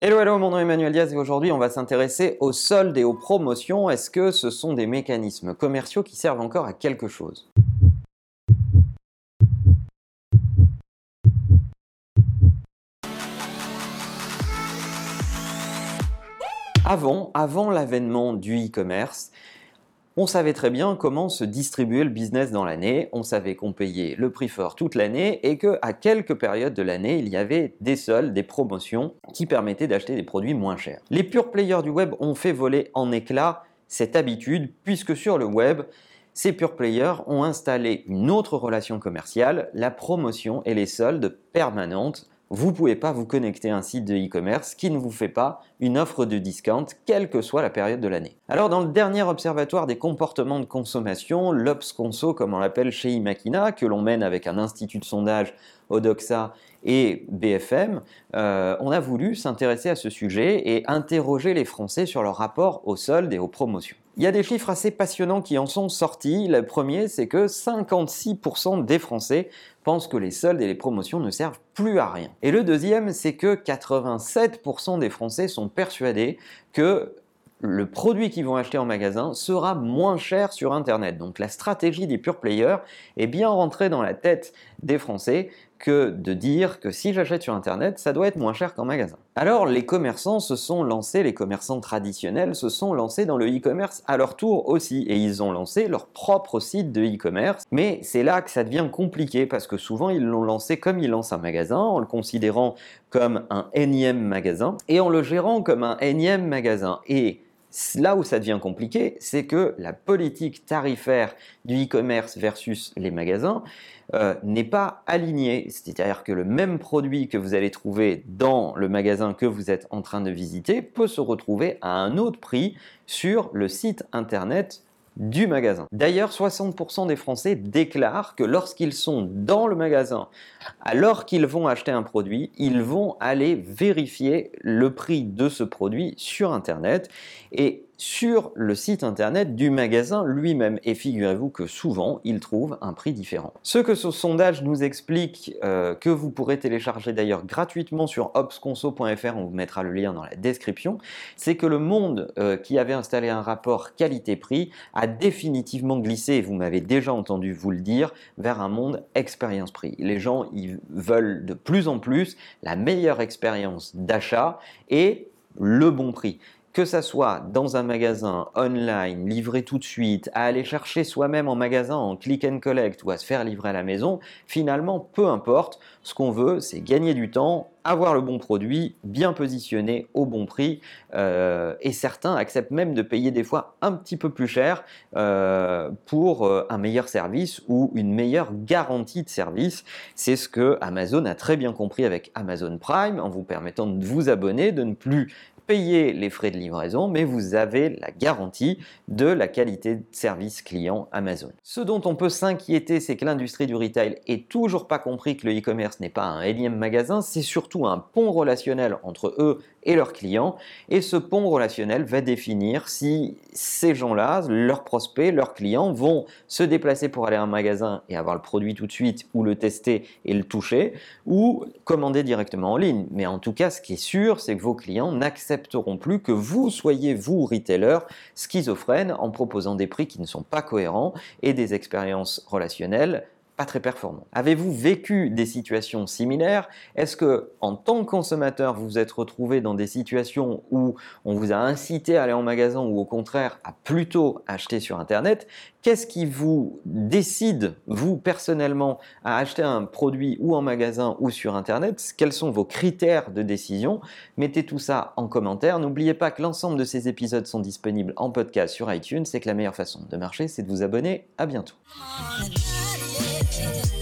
Hello, hello, mon nom est Emmanuel Diaz et aujourd'hui on va s'intéresser aux soldes et aux promotions. Est-ce que ce sont des mécanismes commerciaux qui servent encore à quelque chose? Avant, avant l'avènement du e-commerce, on savait très bien comment se distribuer le business dans l'année, on savait qu'on payait le prix fort toute l'année et qu'à quelques périodes de l'année, il y avait des soldes, des promotions qui permettaient d'acheter des produits moins chers. Les purs players du web ont fait voler en éclats cette habitude puisque sur le web, ces pure players ont installé une autre relation commerciale, la promotion et les soldes permanentes vous ne pouvez pas vous connecter à un site de e-commerce qui ne vous fait pas une offre de discount, quelle que soit la période de l'année. Alors dans le dernier observatoire des comportements de consommation, l'Obs Conso comme on l'appelle chez Imakina, que l'on mène avec un institut de sondage Odoxa et BFM, euh, on a voulu s'intéresser à ce sujet et interroger les Français sur leur rapport aux soldes et aux promotions. Il y a des chiffres assez passionnants qui en sont sortis. Le premier, c'est que 56% des Français pensent que les soldes et les promotions ne servent plus à rien. Et le deuxième, c'est que 87% des Français sont persuadés que le produit qu'ils vont acheter en magasin sera moins cher sur Internet. Donc la stratégie des pure players est bien rentrée dans la tête des Français que de dire que si j'achète sur Internet, ça doit être moins cher qu'en magasin. Alors les commerçants se sont lancés, les commerçants traditionnels se sont lancés dans le e-commerce à leur tour aussi, et ils ont lancé leur propre site de e-commerce. Mais c'est là que ça devient compliqué, parce que souvent ils l'ont lancé comme ils lancent un magasin, en le considérant comme un énième magasin, et en le gérant comme un énième magasin. Là où ça devient compliqué, c'est que la politique tarifaire du e-commerce versus les magasins euh, n'est pas alignée. C'est-à-dire que le même produit que vous allez trouver dans le magasin que vous êtes en train de visiter peut se retrouver à un autre prix sur le site internet du magasin. D'ailleurs, 60% des Français déclarent que lorsqu'ils sont dans le magasin, alors qu'ils vont acheter un produit, ils vont aller vérifier le prix de ce produit sur Internet. Et sur le site internet du magasin lui-même. Et figurez-vous que souvent, ils trouvent un prix différent. Ce que ce sondage nous explique, euh, que vous pourrez télécharger d'ailleurs gratuitement sur obsconso.fr, on vous mettra le lien dans la description, c'est que le monde euh, qui avait installé un rapport qualité-prix a définitivement glissé, vous m'avez déjà entendu vous le dire, vers un monde expérience-prix. Les gens, ils veulent de plus en plus la meilleure expérience d'achat et le bon prix que ça soit dans un magasin online, livré tout de suite, à aller chercher soi-même en magasin en click and collect ou à se faire livrer à la maison, finalement, peu importe, ce qu'on veut, c'est gagner du temps, avoir le bon produit, bien positionné au bon prix, euh, et certains acceptent même de payer des fois un petit peu plus cher euh, pour euh, un meilleur service ou une meilleure garantie de service. C'est ce que Amazon a très bien compris avec Amazon Prime en vous permettant de vous abonner, de ne plus payer les frais de livraison, mais vous avez la garantie de la qualité de service client Amazon. Ce dont on peut s'inquiéter, c'est que l'industrie du retail est toujours pas compris que le e-commerce n'est pas un énième magasin, c'est surtout un pont relationnel entre eux et leurs clients. Et ce pont relationnel va définir si ces gens-là, leurs prospects, leurs clients, vont se déplacer pour aller à un magasin et avoir le produit tout de suite ou le tester et le toucher, ou commander directement en ligne. Mais en tout cas, ce qui est sûr, c'est que vos clients n'accepteront plus que vous soyez, vous, retailer, schizophrène en proposant des prix qui ne sont pas cohérents et des expériences relationnelles très performant. Avez-vous vécu des situations similaires? Est-ce que, en tant que consommateur, vous vous êtes retrouvé dans des situations où on vous a incité à aller en magasin ou au contraire à plutôt acheter sur Internet? Qu'est-ce qui vous décide, vous personnellement, à acheter un produit ou en magasin ou sur Internet? Quels sont vos critères de décision? Mettez tout ça en commentaire. N'oubliez pas que l'ensemble de ces épisodes sont disponibles en podcast sur iTunes. C'est que la meilleure façon de marcher, c'est de vous abonner. À bientôt. Yeah.